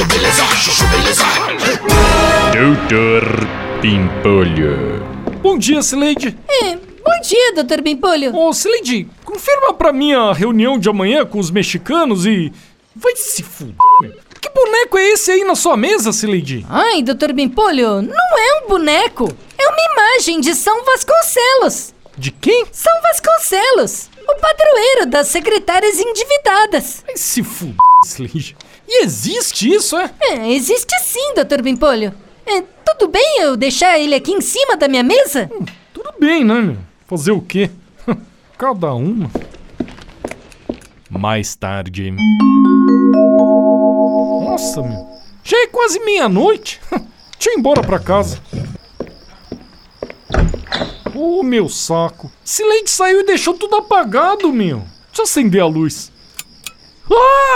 chuchu beleza, chuchu beleza. Doutor Pimpolho. Bom dia, Sileide. É, bom dia, Dr. Bimpolho. Ô, Sileide, confirma pra mim a reunião de amanhã com os mexicanos e... Vai se fuder. Que boneco é esse aí na sua mesa, Sileide? Ai, Dr. Bimpolho, não é um boneco. É uma imagem de São Vasconcelos. De quem? São Vasconcelos, o padroeiro das secretárias endividadas. Vai se fuder, Sileide. E existe isso, é? É, existe sim, Dr. Bimpolho. É, tudo bem eu deixar ele aqui em cima da minha mesa? Tudo bem, né, meu? Fazer o quê? Cada uma. Mais tarde. Nossa, meu. Já é quase meia-noite. Deixa eu ir embora pra casa. Ô, meu saco. Silente saiu e deixou tudo apagado, meu. Deixa eu acender a luz.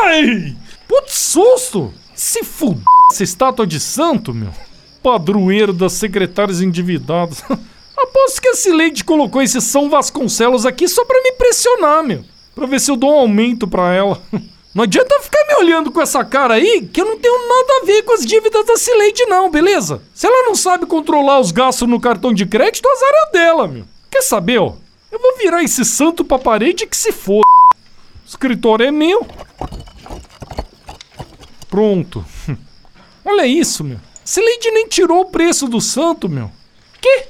Ai! Putz, susto! Se fuder essa estátua de santo, meu. Padroeiro das secretárias endividadas. Aposto que a Cileide colocou esse São Vasconcelos aqui só pra me pressionar, meu. Pra ver se eu dou um aumento pra ela. Não adianta ficar me olhando com essa cara aí, que eu não tenho nada a ver com as dívidas da Cileide, não, beleza? Se ela não sabe controlar os gastos no cartão de crédito, azar é dela, meu. Quer saber, ó? Eu vou virar esse santo pra parede que se foda. O escritório é meu. Pronto. Olha isso, meu. Cileide nem tirou o preço do santo, meu. Que?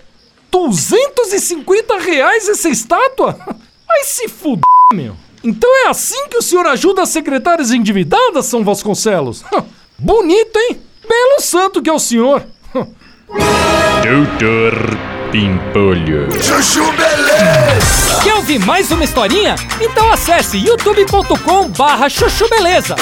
250 reais essa estátua? Vai se fuder, meu. Então é assim que o senhor ajuda as secretárias endividadas, São Vasconcelos? Bonito, hein? Belo santo que é o senhor. Doutor Pimpolho. Chuchu beleza. Quer ouvir mais uma historinha? Então acesse youtube.com barra chuchu beleza.